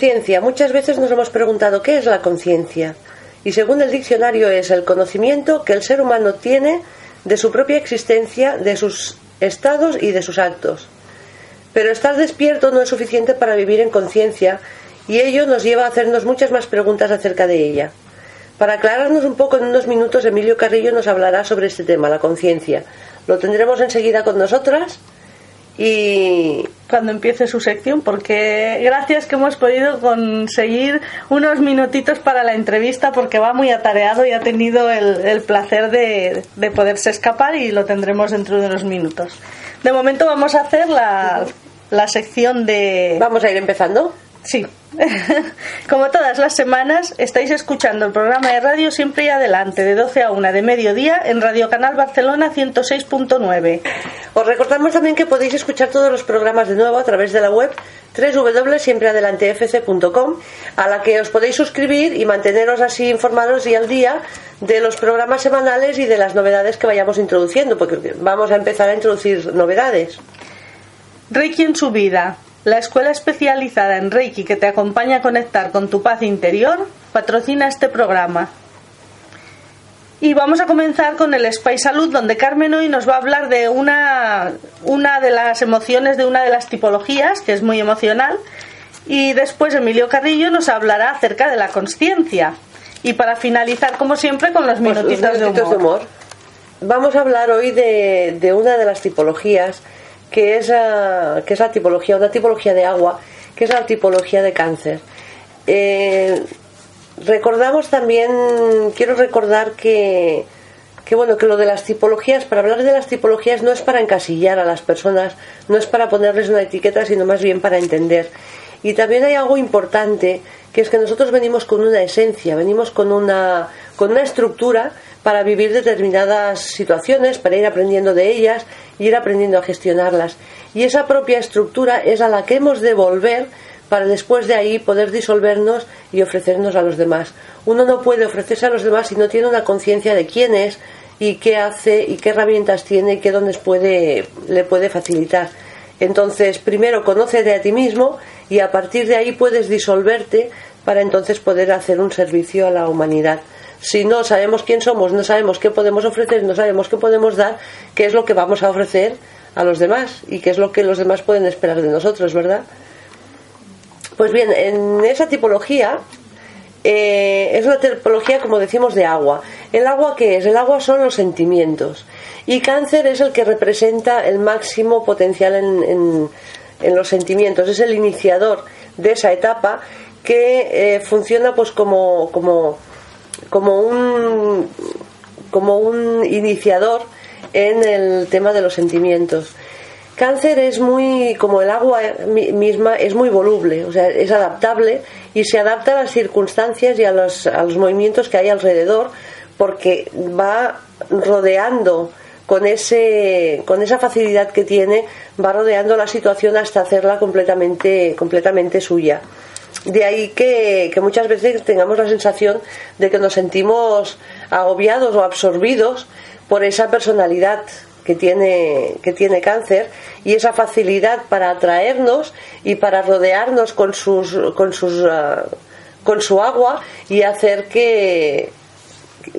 conciencia. Muchas veces nos hemos preguntado qué es la conciencia. Y según el diccionario es el conocimiento que el ser humano tiene de su propia existencia, de sus estados y de sus actos. Pero estar despierto no es suficiente para vivir en conciencia y ello nos lleva a hacernos muchas más preguntas acerca de ella. Para aclararnos un poco en unos minutos, Emilio Carrillo nos hablará sobre este tema, la conciencia. Lo tendremos enseguida con nosotras y cuando empiece su sección, porque gracias que hemos podido conseguir unos minutitos para la entrevista, porque va muy atareado y ha tenido el, placer de, de, poderse escapar y lo tendremos dentro de unos minutos. De momento vamos a hacer la, la sección de... Vamos a ir empezando. Sí. Como todas las semanas, estáis escuchando el programa de radio Siempre y Adelante, de 12 a 1 de mediodía, en Radio Canal Barcelona 106.9. Os recordamos también que podéis escuchar todos los programas de nuevo a través de la web www.siempreadelantefc.com, a la que os podéis suscribir y manteneros así informados y al día de los programas semanales y de las novedades que vayamos introduciendo, porque vamos a empezar a introducir novedades. Reiki en su vida, la escuela especializada en Reiki que te acompaña a conectar con tu paz interior patrocina este programa. Y vamos a comenzar con el Spy Salud, donde Carmen hoy nos va a hablar de una, una de las emociones de una de las tipologías, que es muy emocional. Y después Emilio Carrillo nos hablará acerca de la conciencia. Y para finalizar, como siempre, con los pues minutitos, de, humor. Vamos a hablar hoy de, de una de las tipologías que es, que es la tipología, una tipología de agua, que es la tipología de cáncer. Eh, recordamos también, quiero recordar que, que bueno, que lo de las tipologías, para hablar de las tipologías no es para encasillar a las personas, no es para ponerles una etiqueta, sino más bien para entender. Y también hay algo importante, que es que nosotros venimos con una esencia, venimos con una, con una estructura para vivir determinadas situaciones, para ir aprendiendo de ellas y ir aprendiendo a gestionarlas. Y esa propia estructura es a la que hemos de volver para después de ahí poder disolvernos y ofrecernos a los demás. Uno no puede ofrecerse a los demás si no tiene una conciencia de quién es y qué hace y qué herramientas tiene y qué dones puede, le puede facilitar. Entonces, primero conócete a ti mismo y a partir de ahí puedes disolverte para entonces poder hacer un servicio a la humanidad si no sabemos quién somos, no sabemos qué podemos ofrecer, no sabemos qué podemos dar, qué es lo que vamos a ofrecer a los demás y qué es lo que los demás pueden esperar de nosotros, ¿verdad? Pues bien, en esa tipología eh, es una tipología, como decimos, de agua. ¿El agua qué es? El agua son los sentimientos. Y cáncer es el que representa el máximo potencial en, en, los sentimientos. Es el iniciador de esa etapa que eh, funciona pues como, como como un, como un iniciador en el tema de los sentimientos. Cáncer es muy, como el agua misma, es muy voluble, o sea, es adaptable y se adapta a las circunstancias y a los, a los movimientos que hay alrededor porque va rodeando con, ese, con esa facilidad que tiene, va rodeando la situación hasta hacerla completamente, completamente suya. De ahí que, muchas veces tengamos la sensación de que nos sentimos agobiados o absorbidos por esa personalidad que tiene, que tiene cáncer y esa facilidad para atraernos y para rodearnos con sus, con sus ah, con su agua y hacer que,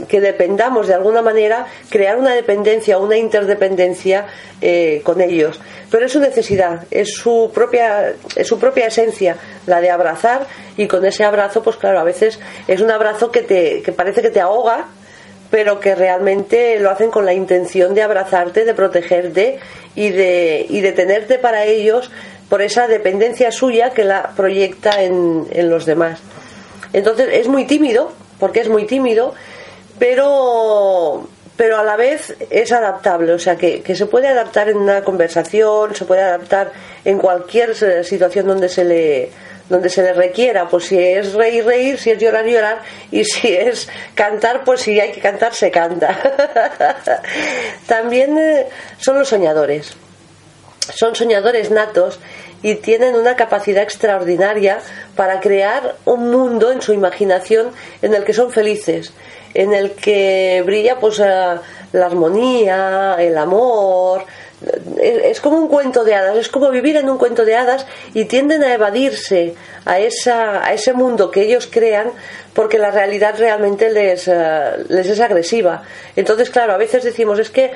que dependamos de alguna manera, crear una dependencia, una interdependencia eh, con ellos. Pero es su necesidad, es su propia, es su propia esencia, la de abrazar, y con ese abrazo, pues claro, a veces es un abrazo que te, que parece que te ahoga, pero que realmente lo hacen con la intención de abrazarte, de protegerte y de, y de tenerte para ellos por esa dependencia suya que la proyecta en, en los demás. Entonces es muy tímido, porque es muy tímido, pero pero a la vez es adaptable, o sea que, se puede adaptar en una conversación, se puede adaptar en cualquier situación donde se le donde se le requiera, pues si es reír, reír, si es llorar, llorar, y si es cantar, pues si hay que cantar, se canta. También eh, son los soñadores, son soñadores natos y tienen una capacidad extraordinaria para crear un mundo en su imaginación en el que son felices en el que brilla pues eh, la armonía, el amor, es como un cuento de hadas, es como vivir en un cuento de hadas y tienden a evadirse a, esa, a ese mundo que ellos crean porque la realidad realmente les, eh, les es agresiva. Entonces, claro, a veces decimos es que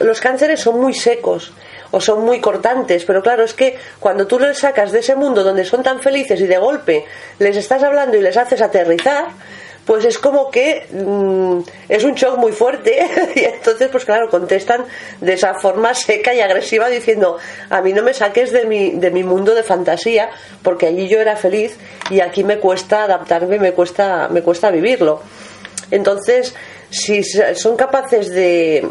los cánceres son muy secos o son muy cortantes, pero claro, es que cuando tú les sacas de ese mundo donde son tan felices y de golpe les estás hablando y les haces aterrizar, pues es como que mm, es un shock muy fuerte. Y entonces pues claro contestan de esa forma seca y agresiva diciendo a mí no me saques de mi, de mi mundo de fantasía porque allí yo era feliz y aquí me cuesta adaptarme me cuesta me cuesta vivirlo entonces si son capaces de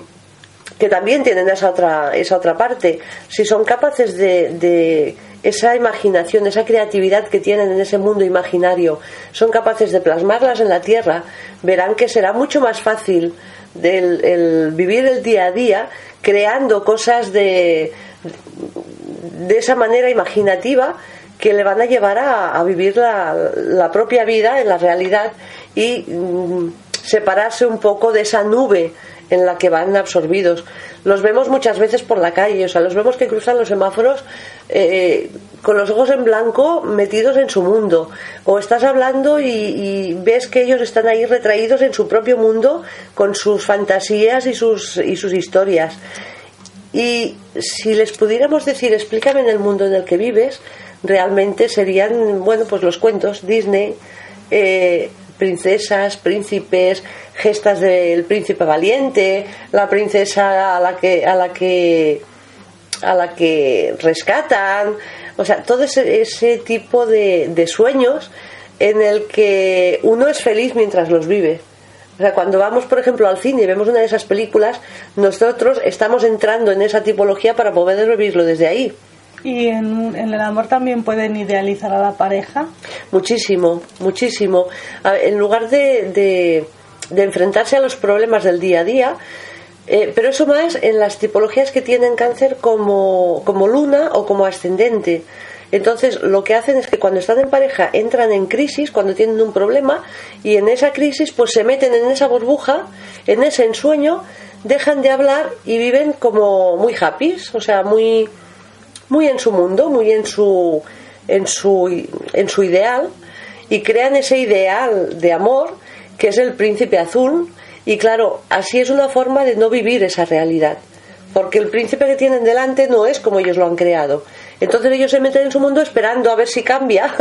que también tienen esa otra esa otra parte. Si son capaces de esa imaginación, esa creatividad que tienen en ese mundo imaginario, son capaces de plasmarlas en la tierra, verán que será mucho más fácil el vivir el día a día creando cosas de, de esa manera imaginativa que le van a llevar a, vivir la, propia vida en la realidad y mm, separarse un poco de esa nube en la que van absorbidos. Los vemos muchas veces por la calle, o sea, los vemos que cruzan los semáforos eh, con los ojos en blanco metidos en su mundo. O estás hablando y, ves que ellos están ahí retraídos en su propio mundo con sus fantasías y sus, y sus historias. Y si les pudiéramos decir, explícame en el mundo en el que vives, realmente serían, bueno, pues los cuentos, Disney, eh, princesas, príncipes, gestas del príncipe valiente, la princesa a la que a la que a la que rescatan, o sea, todo ese, tipo de, de sueños en el que uno es feliz mientras los vive. O sea, cuando vamos, por ejemplo, al cine y vemos una de esas películas, nosotros estamos entrando en esa tipología para poder vivirlo desde ahí. ¿Y en, el amor también pueden idealizar a la pareja? Muchísimo, muchísimo. en lugar de, de, enfrentarse a los problemas del día a día, eh, pero eso más en las tipologías que tienen cáncer como, como luna o como ascendente. Entonces, lo que hacen es que cuando están en pareja entran en crisis, cuando tienen un problema, y en esa crisis pues se meten en esa burbuja, en ese ensueño, dejan de hablar y viven como muy happy, o sea, muy muy en su mundo, muy en su, en su, en su ideal y crean ese ideal de amor que es el príncipe azul y claro, así es una forma de no vivir esa realidad porque el príncipe que tienen delante no es como ellos lo han creado. Entonces ellos se meten en su mundo esperando a ver si cambia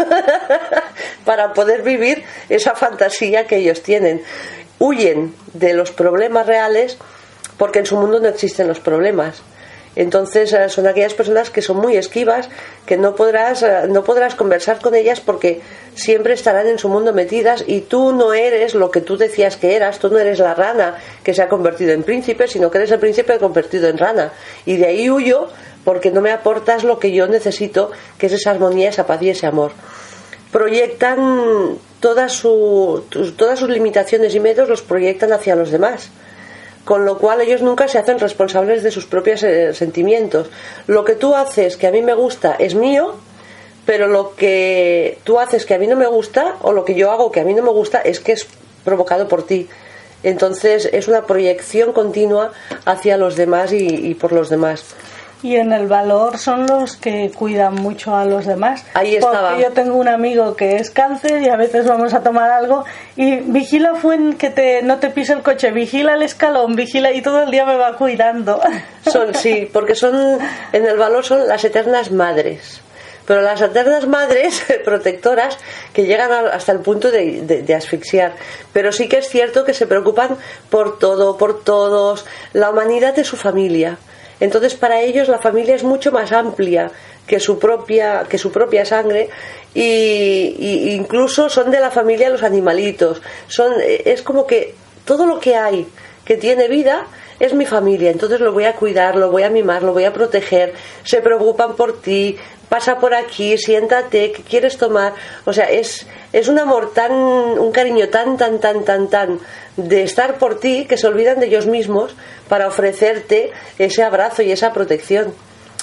para poder vivir esa fantasía que ellos tienen. Huyen de los problemas reales porque en su mundo no existen los problemas. Entonces eh, son aquellas personas que son muy esquivas, que no podrás, eh, no podrás conversar con ellas porque siempre estarán en su mundo metidas y tú no eres lo que tú decías que eras, tú no eres la rana que se ha convertido en príncipe, sino que eres el príncipe convertido en rana. Y de ahí huyo porque no me aportas lo que yo necesito, que es esa armonía, esa paz y ese amor. Proyectan todas, todas sus limitaciones y miedos, los proyectan hacia los demás con lo cual ellos nunca se hacen responsables de sus propios eh, sentimientos. Lo que tú haces que a mí me gusta es mío, pero lo que tú haces que a mí no me gusta o lo que yo hago que a mí no me gusta es que es provocado por ti. Entonces es una proyección continua hacia los demás y por los demás y en el valor son los que cuidan mucho a los demás. Ahí estaba. Porque yo tengo un amigo que es cáncer y a veces vamos a tomar algo y vigila fue que te, no te pise el coche, vigila el escalón, vigila y todo el día me va cuidando. Son, sí, porque son, en el valor son las eternas madres. Pero las eternas madres protectoras que llegan hasta el punto de, de asfixiar. Pero sí que es cierto que se preocupan por todo, por todos, la humanidad de su familia entonces para ellos la familia es mucho más amplia que su propia, que su propia sangre y, incluso son de la familia los animalitos. Son, es como que todo lo que hay que tiene vida es mi familia, entonces lo voy a cuidar, lo voy a mimar, lo voy a proteger, se preocupan por ti, pasa por aquí, siéntate, ¿qué quieres tomar? O sea, es, es un amor tan, un cariño tan, tan, tan, tan, tan de estar por ti que se olvidan de ellos mismos para ofrecerte ese abrazo y esa protección.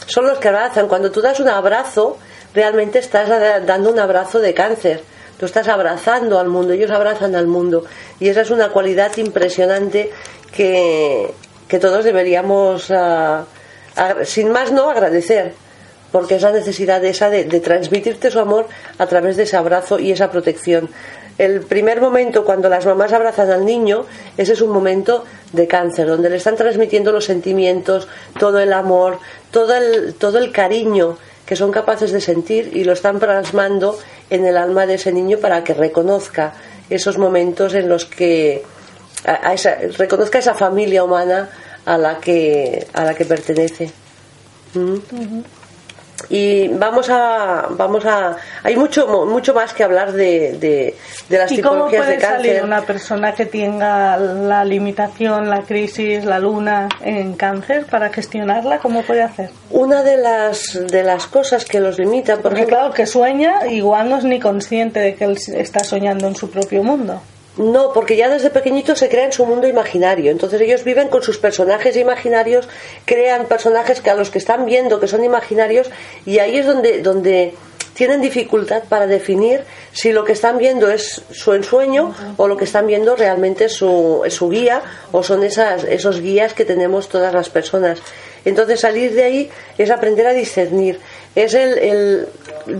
Son los que abrazan. Cuando tú das un abrazo, realmente estás dando un abrazo de cáncer. Tú estás abrazando al mundo, ellos abrazan al mundo. Y esa es una cualidad impresionante que, que todos deberíamos ah, sin más no agradecer porque es la necesidad de esa de, transmitirte su amor a través de ese abrazo y esa protección. El primer momento cuando las mamás abrazan al niño, ese es un momento de cáncer, donde le están transmitiendo los sentimientos, todo el amor, todo el, todo el cariño que son capaces de sentir y lo están plasmando en el alma de ese niño para que reconozca esos momentos en los que a, esa, reconozca esa familia humana a la que a la que pertenece. ¿Mm? y vamos a vamos a hay mucho mucho más que hablar de, de, de las ¿Y tipologías cómo puede de cáncer salir una persona que tenga la limitación la crisis la luna en cáncer para gestionarla cómo puede hacer una de las de las cosas que los limitan por Porque claro que sueña igual no es ni consciente de que él está soñando en su propio mundo no, porque ya desde pequeñitos se crean su mundo imaginario. Entonces ellos viven con sus personajes imaginarios, crean personajes que a los que están viendo que son imaginarios y ahí es donde, donde tienen dificultad para definir si lo que están viendo es su ensueño o lo que están viendo realmente es su, su guía o son esas, esos guías que tenemos todas las personas. Entonces salir de ahí es aprender a discernir, es el,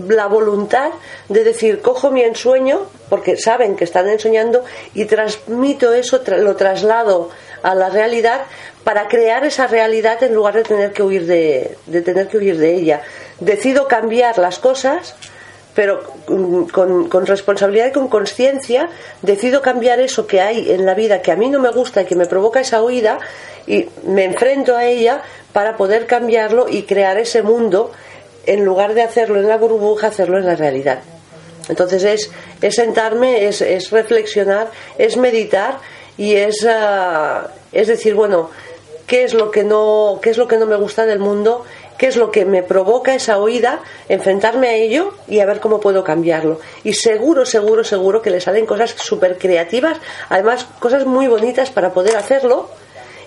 la voluntad de decir, cojo mi ensueño, porque saben que están ensoñando, y transmito eso, lo traslado a la realidad para crear esa realidad en lugar de tener que huir de, de tener que huir de ella. Decido cambiar las cosas pero con, con, responsabilidad y con conciencia decido cambiar eso que hay en la vida que a mí no me gusta y que me provoca esa huida y me enfrento a ella para poder cambiarlo y crear ese mundo en lugar de hacerlo en la burbuja, hacerlo en la realidad. Entonces es, es sentarme, es, es, reflexionar, es meditar y es, ah, es decir, bueno, ¿qué es, lo que no, ¿qué es lo que no me gusta del mundo qué es lo que me provoca esa oída, enfrentarme a ello y a ver cómo puedo cambiarlo. Y seguro, seguro, seguro que le salen cosas súper creativas, además cosas muy bonitas para poder hacerlo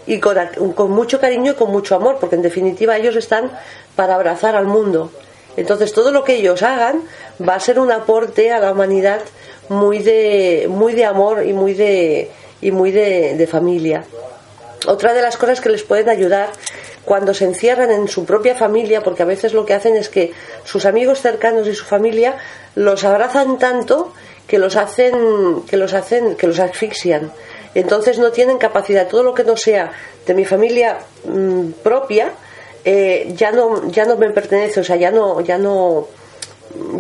y con, con, mucho cariño y con mucho amor, porque en definitiva ellos están para abrazar al mundo. Entonces todo lo que ellos hagan va a ser un aporte a la humanidad muy de, muy de amor y muy de, y muy de, de familia. Otra de las cosas que les pueden ayudar cuando se encierran en su propia familia, porque a veces lo que hacen es que sus amigos cercanos y su familia los abrazan tanto que los hacen, que los hacen, que los asfixian. Entonces no tienen capacidad, todo lo que no sea de mi familia mm, propia, eh, ya no, ya no me pertenece, o sea, ya no, ya no,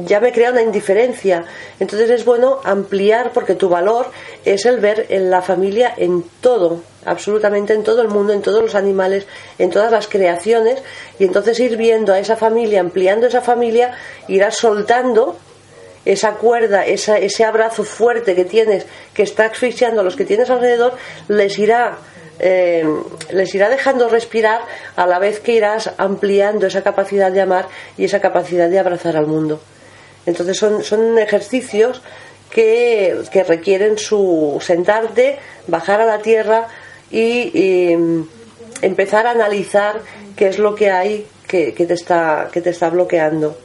ya me crea una indiferencia. Entonces es bueno ampliar porque tu valor es el ver en la familia en todo, absolutamente en todo el mundo, en todos los animales, en todas las creaciones. Y entonces ir viendo a esa familia, ampliando esa familia, irás soltando esa cuerda, ese abrazo fuerte que tienes, que está asfixiando a los que tienes alrededor, les irá eh, les irá dejando respirar a la vez que irás ampliando esa capacidad de amar y esa capacidad de abrazar al mundo. Entonces son, son ejercicios que, requieren su sentarte, bajar a la tierra y, empezar a analizar qué es lo que hay que, te, está, que te está bloqueando.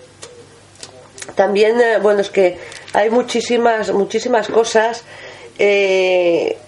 También, eh, bueno, es que hay muchísimas, muchísimas cosas eh,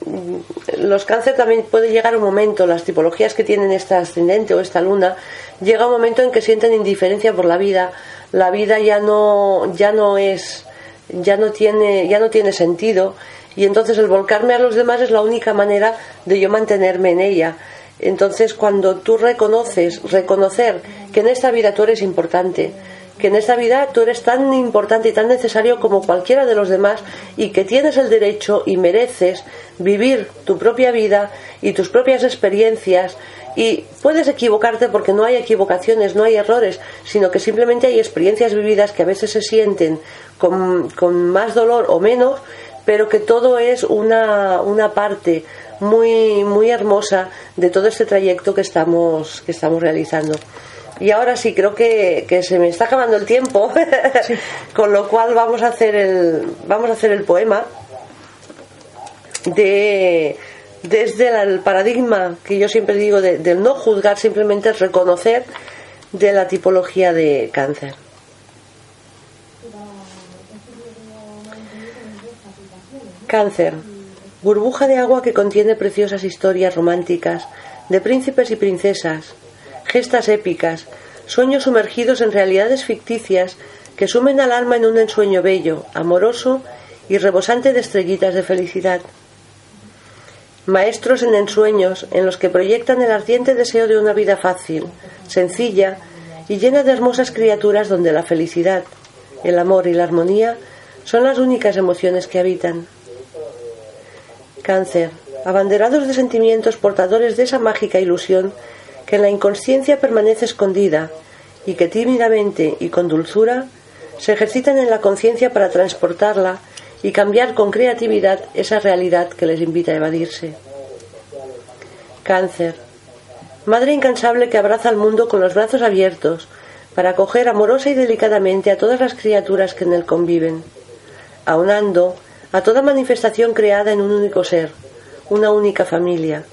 los cáncer también puede llegar un momento, las tipologías que tienen esta ascendente o esta luna, llega un momento en que sienten indiferencia por la vida, la vida ya no, ya no es, ya no tiene, ya no tiene sentido, y entonces el volcarme a los demás es la única manera de yo mantenerme en ella. Entonces cuando tú reconoces, reconocer que en esta vida tú eres importante, que en esta vida tú eres tan importante y tan necesario como cualquiera de los demás y que tienes el derecho y mereces vivir tu propia vida y tus propias experiencias y puedes equivocarte porque no hay equivocaciones, no hay errores, sino que simplemente hay experiencias vividas que a veces se sienten con, más dolor o menos, pero que todo es una, una parte muy, muy hermosa de todo este trayecto que estamos, que estamos realizando. Y ahora sí, creo que, se me está acabando el tiempo, con lo cual vamos a hacer el, vamos a hacer el poema de desde el paradigma que yo siempre digo de, del no juzgar, simplemente reconocer de la tipología de cáncer. Cáncer, burbuja de agua que contiene preciosas historias románticas de príncipes y princesas gestas épicas, sueños sumergidos en realidades ficticias que sumen al alma en un ensueño bello, amoroso y rebosante de estrellitas de felicidad. Maestros en ensueños en los que proyectan el ardiente deseo de una vida fácil, sencilla y llena de hermosas criaturas donde la felicidad, el amor y la armonía son las únicas emociones que habitan. Cáncer, abanderados de sentimientos portadores de esa mágica ilusión que en la inconsciencia permanece escondida y que tímidamente y con dulzura se ejercitan en la conciencia para transportarla y cambiar con creatividad esa realidad que les invita a evadirse. Cáncer, madre incansable que abraza al mundo con los brazos abiertos para acoger amorosa y delicadamente a todas las criaturas que en él conviven, aunando a toda manifestación creada en un único ser, una única familia,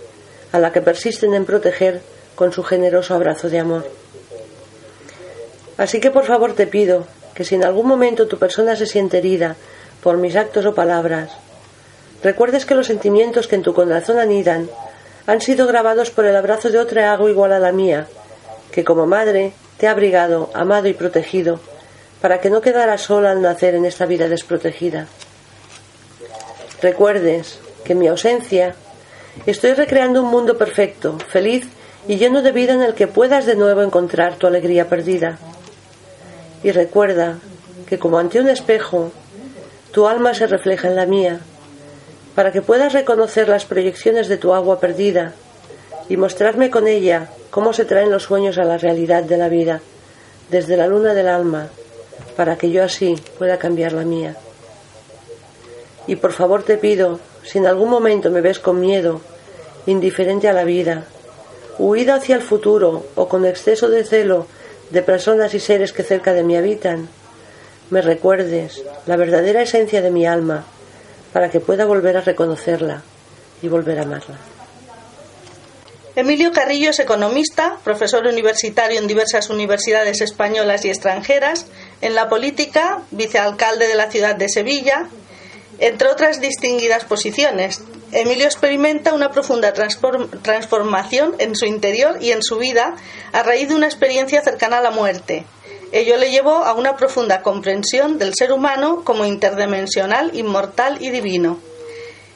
a la que persisten en proteger con su generoso abrazo de amor. Así que por favor te pido que si en algún momento tu persona se siente herida por mis actos o palabras, recuerdes que los sentimientos que en tu corazón anidan han sido grabados por el abrazo de otra agua igual a la mía, que como madre te ha abrigado, amado y protegido, para que no quedaras sola al nacer en esta vida desprotegida. Recuerdes que en mi ausencia estoy recreando un mundo perfecto, feliz y lleno de vida en el que puedas de nuevo encontrar tu alegría perdida. Y recuerda que como ante un espejo, tu alma se refleja en la mía, para que puedas reconocer las proyecciones de tu agua perdida y mostrarme con ella cómo se traen los sueños a la realidad de la vida, desde la luna del alma, para que yo así pueda cambiar la mía. Y por favor te pido, si en algún momento me ves con miedo, indiferente a la vida, huida hacia el futuro o con exceso de celo de personas y seres que cerca de mí habitan, me recuerdes la verdadera esencia de mi alma para que pueda volver a reconocerla y volver a amarla. Emilio Carrillo es economista, profesor universitario en diversas universidades españolas y extranjeras, en la política, vicealcalde de la ciudad de Sevilla, entre otras distinguidas posiciones. Emilio experimenta una profunda transformación en su interior y en su vida a raíz de una experiencia cercana a la muerte. Ello le llevó a una profunda comprensión del ser humano como interdimensional, inmortal y divino.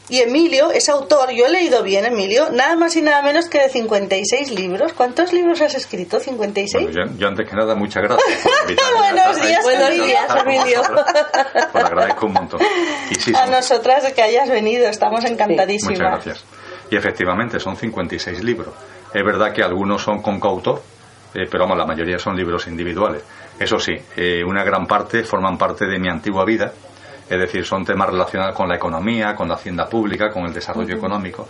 Y Emilio es autor, yo he leído bien, Emilio, nada más y nada menos que de 56 libros. ¿Cuántos libros has escrito? ¿56? yo, antes que nada, muchas gracias. Buenos días, Buenos días, Emilio. Pues agradezco un montón. a nosotras que hayas venido, estamos encantadísimas. muchas gracias. Y efectivamente, son 56 libros. Es verdad que algunos son con coautor, eh, pero vamos, la mayoría son libros individuales. Eso sí, eh, una gran parte forman parte de mi antigua vida es decir, son temas relacionados con la economía, con la hacienda pública, con el desarrollo económico.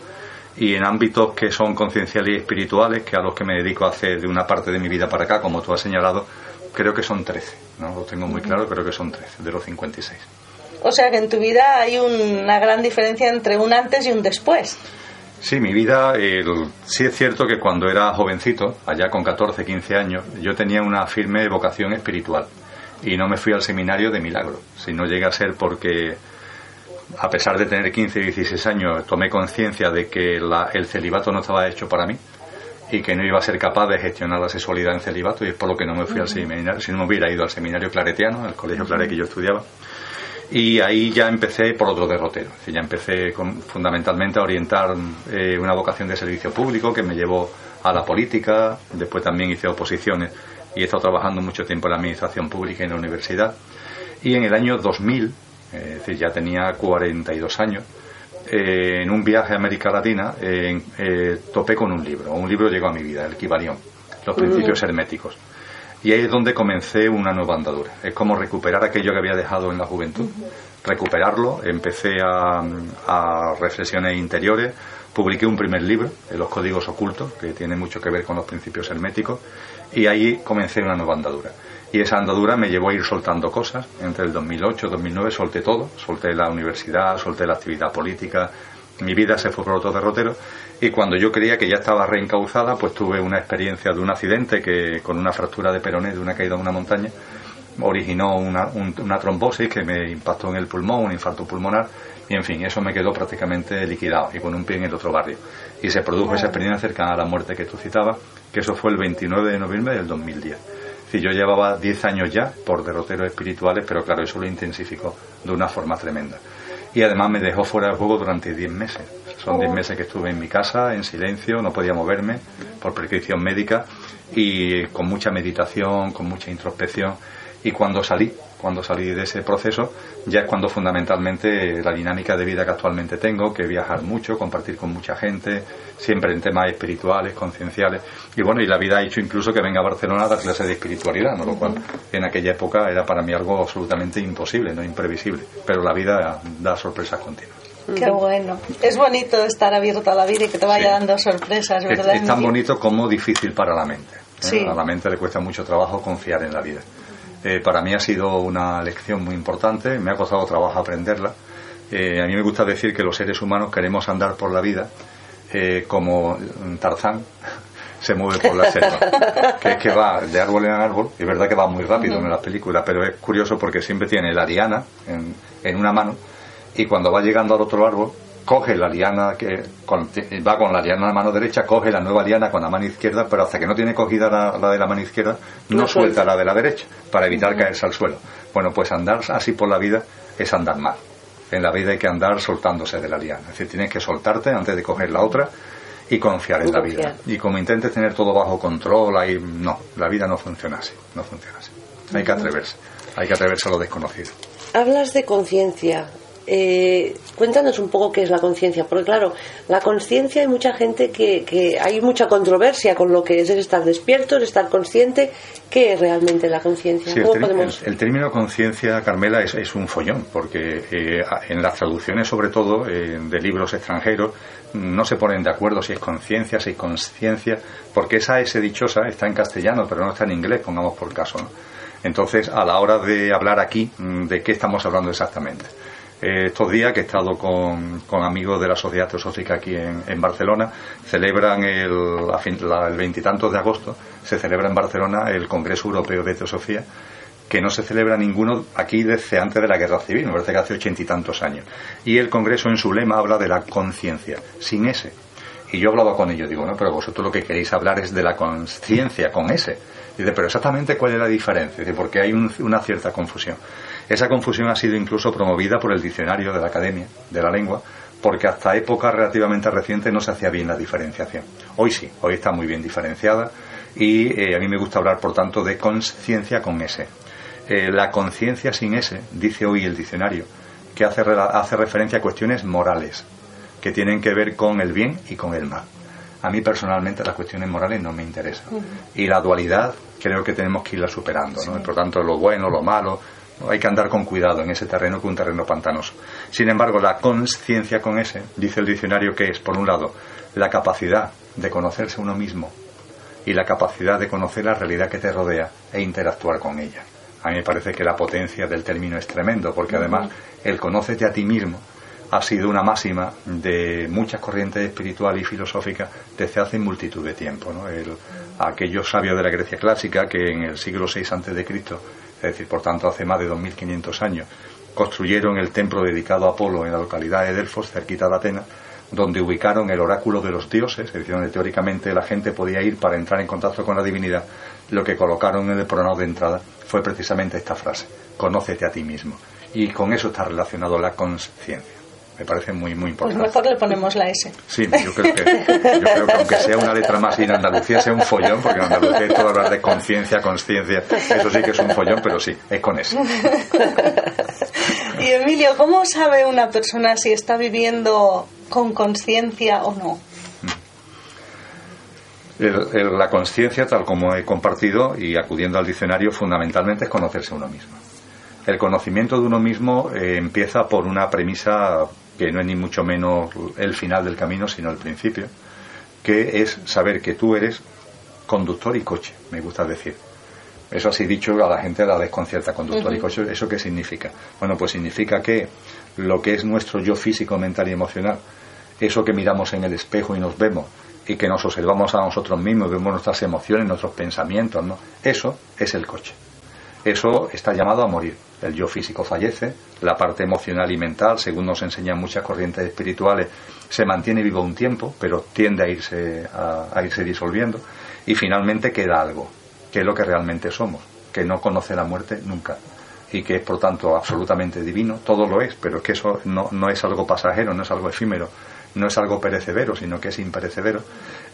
Y en ámbitos que son concienciales y espirituales, que a los que me dedico hace de una parte de mi vida para acá, como tú has señalado, creo que son 13, no lo tengo muy claro, creo que son 13 de los 56. O sea que en tu vida hay una gran diferencia entre un antes y un después. Sí, mi vida, sí es cierto que cuando era jovencito, allá con 14, 15 años, yo tenía una firme vocación espiritual y no me fui al seminario de milagro, si no llega a ser porque a pesar de tener 15 y 16 años tomé conciencia de que el celibato no estaba hecho para mí y que no iba a ser capaz de gestionar la sexualidad en celibato y es por lo que no me fui al seminario, si no me hubiera ido al seminario claretiano, al colegio clare que yo estudiaba. Y ahí ya empecé por otro derrotero. ya empecé fundamentalmente a orientar eh, una vocación de servicio público que me llevó a la política. Después también hice oposiciones y he estado trabajando mucho tiempo en la administración pública y en la universidad. Y en el año 2000, eh, es decir, ya tenía 42 años, eh, en un viaje a América Latina eh, topé con un libro. Un libro llegó a mi vida, el Kibalión, Los Principios Herméticos. Y ahí es donde comencé una nueva andadura. Es como recuperar aquello que había dejado en la juventud, recuperarlo. Empecé a, a reflexiones interiores, publiqué un primer libro, Los Códigos Ocultos, que tiene mucho que ver con los principios herméticos, y ahí comencé una nueva andadura. Y esa andadura me llevó a ir soltando cosas. Entre el 2008 y 2009 solté todo. Solté la universidad, solté la actividad política. Mi vida se fue por otro derrotero. Y cuando yo creía que ya estaba reencauzada, pues tuve una experiencia de un accidente que con una fractura de peroné de una caída de una montaña originó una, una trombosis que me impactó en el pulmón, un infarto pulmonar, y en fin, eso me quedó prácticamente liquidado y con un pie en el otro barrio. Y se produjo esa experiencia cercana a la muerte que tú citabas, que eso fue el 29 de noviembre del 2010. Es yo llevaba 10 años ya por derroteros espirituales, pero claro, eso lo intensificó de una forma tremenda. Y además me dejó fuera de juego durante 10 meses. Son 10 meses que estuve en mi casa, en silencio, no podía moverme por prescripción médica y con mucha meditación, con mucha introspección. Y cuando salí, cuando salí de ese proceso, ya es cuando fundamentalmente la dinámica de vida que actualmente tengo, que viajar mucho, compartir con mucha gente, siempre en temas espirituales, concienciales. Y bueno, y la vida ha hecho incluso que venga a Barcelona a dar clase de espiritualidad, ¿no? lo cual en aquella época era para mí algo absolutamente imposible, no imprevisible. Pero la vida da sorpresas continuas. Qué bueno. Es bonito estar abierto a la vida y que te vaya dando sorpresas, ¿verdad? Es, tan bonito como difícil para la mente. ¿eh? A la mente le cuesta mucho trabajo confiar en la vida. Eh, para mí ha sido una lección muy importante, me ha costado trabajo aprenderla. Eh, a mí me gusta decir que los seres humanos queremos andar por la vida eh, como Tarzán se mueve por la selva, que es que va de árbol en árbol, y es verdad que va muy rápido en la película, pero es curioso porque siempre tiene la diana en, en una mano y cuando va llegando al otro árbol coge la liana que va con la liana en la mano derecha, coge la nueva liana con la mano izquierda, pero hasta que no tiene cogida la, de la mano izquierda, no, suelta la de la derecha para evitar caerse al suelo. Bueno, pues andar así por la vida es andar mal. En la vida hay que andar soltándose de la liana. Es decir, tienes que soltarte antes de coger la otra y confiar en la vida. Y como intentes tener todo bajo control, ahí no, la vida no funciona así, no funciona así. Hay que atreverse, hay que atreverse a lo desconocido. Hablas de conciencia, eh, cuéntanos un poco qué es la conciencia, porque claro, la conciencia hay mucha gente que, hay mucha controversia con lo que es estar despierto, estar consciente. ¿Qué es realmente la conciencia? el, término conciencia, Carmela, es, un follón, porque eh, en las traducciones, sobre todo eh, de libros extranjeros, no se ponen de acuerdo si es conciencia, si es conciencia, porque esa S dichosa está en castellano, pero no está en inglés, pongamos por caso. Entonces, a la hora de hablar aquí, mm, ¿de qué estamos hablando exactamente? Eh, estos días que he estado con, amigos de la Sociedad Teosófica aquí en, Barcelona, celebran el, veintitantos de agosto, se celebra en Barcelona el Congreso Europeo de Teosofía, que no se celebra ninguno aquí desde antes de la Guerra Civil, me parece que hace ochenta y tantos años. Y el Congreso en su lema habla de la conciencia, sin ese. Y yo hablaba con ellos, digo, no, pero vosotros lo que queréis hablar es de la conciencia, con ese. Dice, pero exactamente cuál es la diferencia, Dice, porque hay una cierta confusión. Esa confusión ha sido incluso promovida por el diccionario de la Academia de la Lengua, porque hasta épocas relativamente recientes no se hacía bien la diferenciación. Hoy sí, hoy está muy bien diferenciada y eh, a mí me gusta hablar, por tanto, de conciencia con S. Eh, la conciencia sin S, dice hoy el diccionario, que hace, hace referencia a cuestiones morales, que tienen que ver con el bien y con el mal. A mí personalmente las cuestiones morales no me interesan. Y la dualidad creo que tenemos que irla superando. ¿no? Por tanto, lo bueno, lo malo, hay que andar con cuidado en ese terreno que un terreno pantanoso. Sin embargo, la conciencia con ese, dice el diccionario, que es, por un lado, la capacidad de conocerse uno mismo y la capacidad de conocer la realidad que te rodea e interactuar con ella. A mí me parece que la potencia del término es tremendo, porque además el conócete a ti mismo ha sido una máxima de muchas corrientes espirituales y filosóficas desde hace multitud de tiempo. ¿no? aquellos sabios de la Grecia clásica que en el siglo VI antes de Cristo es decir, por tanto hace más de 2.500 años, construyeron el templo dedicado a Apolo en la localidad de Delfos, cerquita de Atenas, donde ubicaron el oráculo de los dioses, es decir, donde teóricamente la gente podía ir para entrar en contacto con la divinidad, lo que colocaron en el pronombre de entrada fue precisamente esta frase, conócete a ti mismo. Y con eso está relacionado la conciencia me parece muy muy pues importante. Pues mejor le ponemos la S. Sí, yo creo que, yo creo que aunque sea una letra más y en Andalucía sea un follón, porque en Andalucía hay todo hablar de conciencia, conciencia, eso sí que es un follón, pero sí, es con S. y Emilio, ¿cómo sabe una persona si está viviendo con conciencia o no? la conciencia, tal como he compartido y acudiendo al diccionario, fundamentalmente es conocerse uno mismo. El conocimiento de uno mismo eh, empieza por una premisa que no es ni mucho menos el final del camino, sino el principio, que es saber que tú eres conductor y coche, me gusta decir. Eso así dicho a la gente la desconcierta, conductor y coche, ¿eso qué significa? Bueno, pues significa que lo que es nuestro yo físico, mental y emocional, eso que miramos en el espejo y nos vemos, y que nos observamos a nosotros mismos, vemos nuestras emociones, nuestros pensamientos, ¿no? Eso es el coche. Eso está llamado a morir. El yo físico fallece, la parte emocional y mental, según nos enseñan muchas corrientes espirituales, se mantiene vivo un tiempo, pero tiende a irse, a, irse disolviendo, y finalmente queda algo, que es lo que realmente somos, que no conoce la muerte nunca y que es por tanto absolutamente divino, todo lo es, pero que eso no, no es algo pasajero, no es algo efímero, no es algo perecedero, sino que es imperecedero,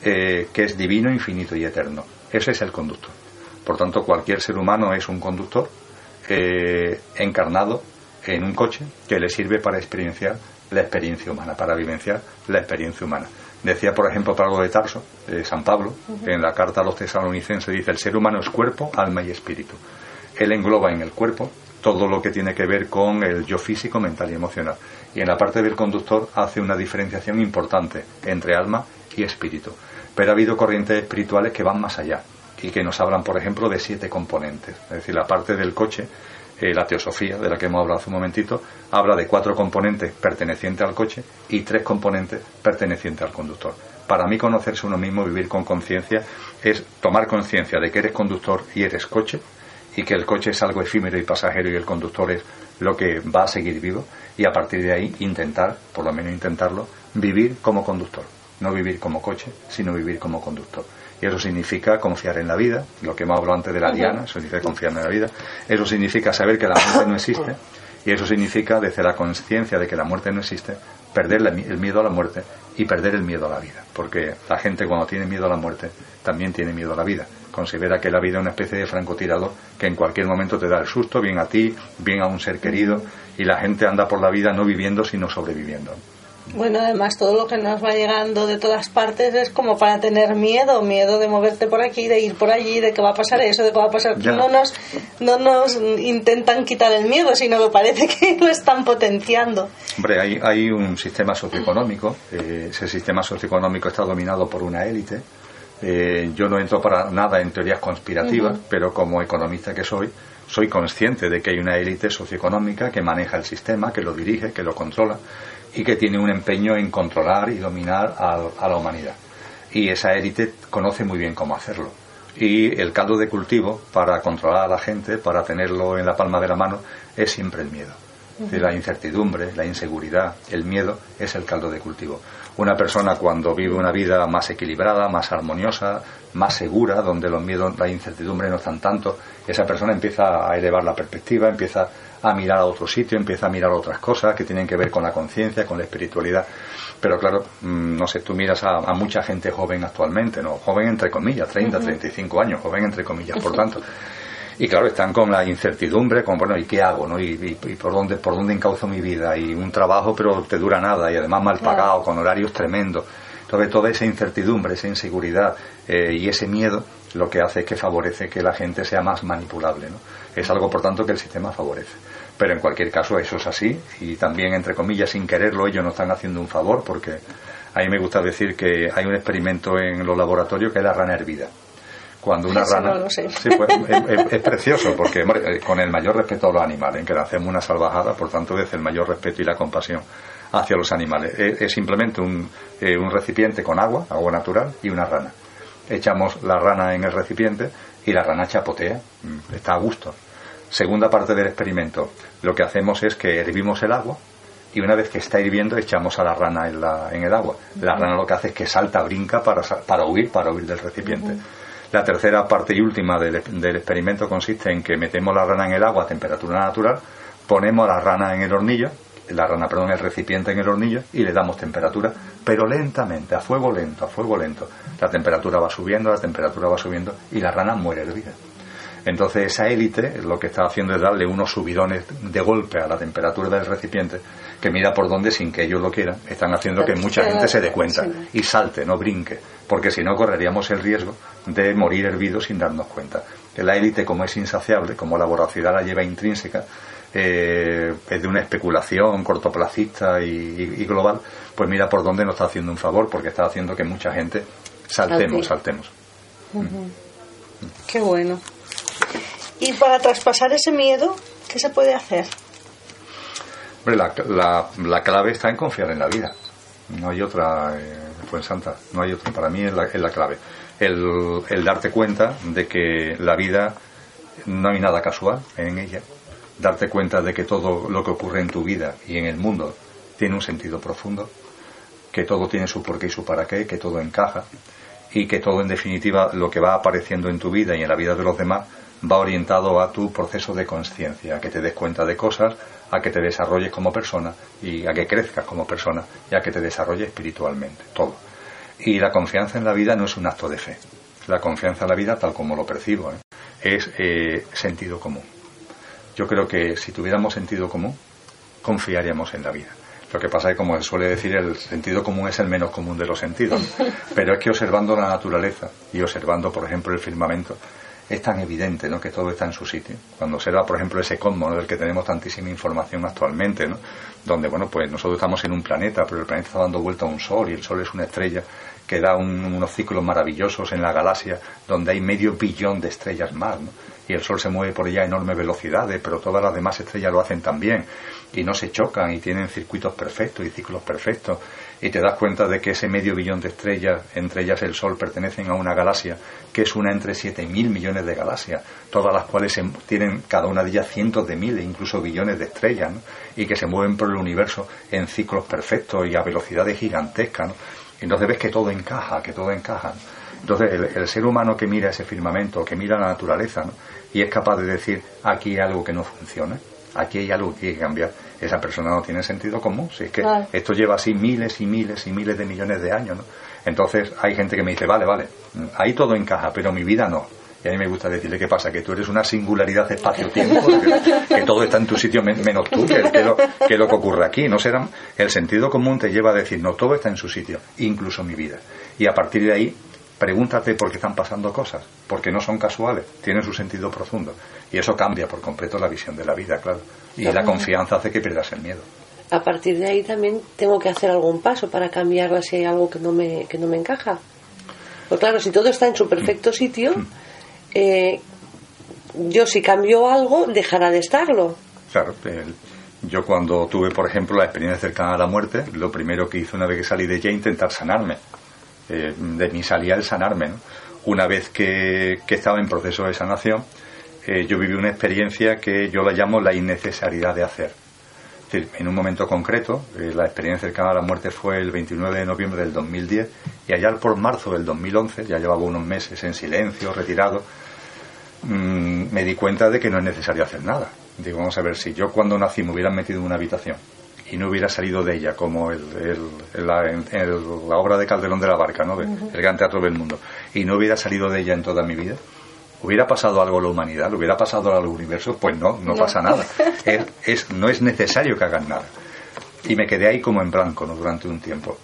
eh, que es divino, infinito y eterno. Ese es el conductor. Por tanto, cualquier ser humano es un conductor eh, encarnado en un coche que le sirve para experienciar la experiencia humana, para vivenciar la experiencia humana. Decía, por ejemplo, Pablo de Tarso, de San Pablo, en la carta a los tesalonicenses, dice, el ser humano es cuerpo, alma y espíritu. Él engloba en el cuerpo todo lo que tiene que ver con el yo físico, mental y emocional. Y en la parte del conductor hace una diferenciación importante entre alma y espíritu. Pero ha habido corrientes espirituales que van más allá y que nos hablan, por ejemplo, de siete componentes. Es decir, la parte del coche, eh, la teosofía, de la que hemos hablado hace un momentito, habla de cuatro componentes pertenecientes al coche y tres componentes pertenecientes al conductor. Para mí conocerse uno mismo, vivir con conciencia, es tomar conciencia de que eres conductor y eres coche, y que el coche es algo efímero y pasajero y el conductor es lo que va a seguir vivo y a partir de ahí intentar, por lo menos intentarlo, vivir como conductor. No vivir como coche, sino vivir como conductor. Y eso significa confiar en la vida, lo que hemos hablado antes de la diana, eso significa confiar en la vida. Eso significa saber que la muerte no existe. Y eso significa, desde la conciencia de que la muerte no existe, perder el miedo a la muerte y perder el miedo a la vida. Porque la gente cuando tiene miedo a la muerte, también tiene miedo a la vida. Considera que la vida es una especie de francotirador que en cualquier momento te da el susto, bien a ti, bien a un ser querido, y la gente anda por la vida no viviendo, sino sobreviviendo. Bueno, además todo lo que nos va llegando de todas partes es como para tener miedo, miedo de moverte por aquí, de ir por allí, de que va a pasar eso, de que va a pasar... No nos, no nos intentan quitar el miedo, sino que parece que lo están potenciando. Hombre, hay, hay un sistema socioeconómico, eh, ese sistema socioeconómico está dominado por una élite. Eh, yo no entro para nada en teorías conspirativas, pero como economista que soy, soy consciente de que hay una élite socioeconómica que maneja el sistema, que lo dirige, que lo controla y que tiene un empeño en controlar y dominar a, la humanidad. Y esa élite conoce muy bien cómo hacerlo. Y el caldo de cultivo para controlar a la gente, para tenerlo en la palma de la mano, es siempre el miedo. La incertidumbre, la inseguridad, el miedo es el caldo de cultivo. Una persona cuando vive una vida más equilibrada, más armoniosa, más segura, donde los miedos, la incertidumbre no están tanto, esa persona empieza a elevar la perspectiva, empieza a mirar a otro sitio, empieza a mirar otras cosas que tienen que ver con la conciencia, con la espiritualidad. Pero claro, mm, no sé, tú miras a, mucha gente joven actualmente, ¿no? Joven entre comillas, 30, 35 años, joven entre comillas, por tanto. Y claro, están con la incertidumbre, con, bueno, ¿y qué hago? ¿no? ¿Y, por, dónde, por dónde encauzo mi vida? Y un trabajo, pero te dura nada, y además mal pagado, con horarios tremendos. Entonces, toda esa incertidumbre, esa inseguridad eh, y ese miedo lo que hace es que favorece que la gente sea más manipulable. ¿no? Es algo, por tanto, que el sistema favorece. Pero en cualquier caso, eso es así y también, entre comillas, sin quererlo, ellos no están haciendo un favor porque a mí me gusta decir que hay un experimento en los laboratorios que es la rana hervida. Cuando una rana. Sí, pues, es, precioso porque, eh, con el mayor respeto a los animales, en que le hacemos una salvajada, por tanto, desde el mayor respeto y la compasión hacia los animales. Es, simplemente un, eh, un recipiente con agua, agua natural, y una rana. Echamos la rana en el recipiente y la rana chapotea, mm, está a gusto Segunda parte del experimento, lo que hacemos es que hervimos el agua y una vez que está hirviendo echamos a la rana en, la, en el agua. La rana lo que hace es que salta, brinca para, para huir, para huir del recipiente. La tercera parte y última del, del, experimento consiste en que metemos la rana en el agua a temperatura natural, ponemos la rana en el hornillo, la rana, perdón, el recipiente en el hornillo y le damos temperatura, pero lentamente, a fuego lento, a fuego lento. La temperatura va subiendo, la temperatura va subiendo y la rana muere hervida. Entonces esa élite lo que está haciendo es darle unos subidones de golpe a la temperatura del recipiente que mira por donde sin que ellos lo quieran. Están haciendo que mucha gente se dé cuenta y salte, no brinque, porque si no correríamos el riesgo de morir hervidos sin darnos cuenta. La élite, como es insaciable, como la voracidad la lleva intrínseca, eh, es de una especulación cortoplacista y, global, pues mira por dónde nos está haciendo un favor, porque está haciendo que mucha gente saltemos, saltemos. Qué bueno. Y para traspasar ese miedo, ¿qué se puede hacer? la, la, clave está en confiar en la vida. No hay otra, eh, pues santa, no hay otra. Para mí es la, clave. El, el, darte cuenta de que la vida no hay nada casual en ella. Darte cuenta de que todo lo que ocurre en tu vida y en el mundo tiene un sentido profundo, que todo tiene su porqué y su para qué, que todo encaja y que todo en definitiva lo que va apareciendo en tu vida y en la vida de los demás va orientado a tu proceso de conciencia, que te des cuenta de cosas, a que te desarrolles como persona y a que crezcas como persona y a que te desarrolles espiritualmente, todo. Y la confianza en la vida no es un acto de fe. La confianza en la vida, tal como lo percibo, ¿eh? es eh, sentido común. Yo creo que si tuviéramos sentido común, confiaríamos en la vida. Lo que pasa es que, como suele decir, el sentido común es el menos común de los sentidos. Pero es que observando la naturaleza y observando, por ejemplo, el firmamento, es tan evidente ¿no? que todo está en su sitio. Cuando observa, por ejemplo, ese cosmos del que tenemos tantísima información actualmente, ¿no? donde bueno, pues nosotros estamos en un planeta, pero el planeta está dando vuelta a un sol y el sol es una estrella que da unos ciclos maravillosos en la galaxia donde hay medio billón de estrellas más. ¿no? Y el sol se mueve por ella a enormes velocidades, pero todas las demás estrellas lo hacen también y no se chocan y tienen circuitos perfectos y ciclos perfectos y te das cuenta de que ese medio billón de estrellas, entre ellas el Sol, pertenecen a una galaxia que es una entre 7.000 millones de galaxias, todas las cuales tienen cada una de ellas cientos de miles, incluso billones de estrellas, y que se mueven por el universo en ciclos perfectos y a velocidades gigantescas. Entonces ves que todo encaja, que todo encaja. Entonces el, ser humano que mira ese firmamento, que mira la naturaleza, y es capaz de decir, aquí hay algo que no funciona, aquí hay algo que hay que cambiar, esa persona no tiene sentido común. Si es que esto lleva así miles y miles y miles de millones de años, ¿no? Entonces hay gente que me dice, vale, vale, ahí todo encaja, pero mi vida no. Y a mí me gusta decirle qué pasa, que tú eres una singularidad de espacio-tiempo, que, todo está en tu sitio menos tú, que, que, lo, que lo que ocurre aquí. No será, el sentido común te lleva a decir, no, todo está en su sitio, incluso mi vida. Y a partir de ahí pregúntate por qué están pasando cosas, porque no son casuales, tienen su sentido profundo. Y eso cambia por completo la visión de la vida, claro. Y la confianza hace que pierdas el miedo. A partir de ahí también tengo que hacer algún paso para cambiarla si hay algo que no me, que no me encaja. Pues claro, si todo está en su perfecto mm. sitio, mm. eh, yo si cambio algo, dejará de estarlo. Claro, yo cuando tuve, por ejemplo, la experiencia cercana a la muerte, lo primero que hice una vez que salí de ella, intentar sanarme eh, de mí salía el sanarme. Una vez que, estaba en proceso de sanación, eh, yo viví una experiencia que yo la llamo la innecesariedad de hacer. en un momento concreto, eh, la experiencia cercana a la muerte fue el 29 de noviembre del 2010 y allá por marzo del 2011, ya llevaba unos meses en silencio, retirado, mm, me di cuenta de que no es necesario hacer nada. Digo, vamos a ver, si yo cuando nací me hubieran metido en una habitación y no hubiera salido de ella, como el, la, obra de Calderón de la Barca, ¿no? el gran teatro del mundo, y no hubiera salido de ella en toda mi vida, ¿hubiera pasado algo a la humanidad? ¿Lo hubiera pasado algo al universo? Pues no, no, pasa nada. Es, no es necesario que hagan nada. Y me quedé ahí como en blanco ¿no? durante un tiempo.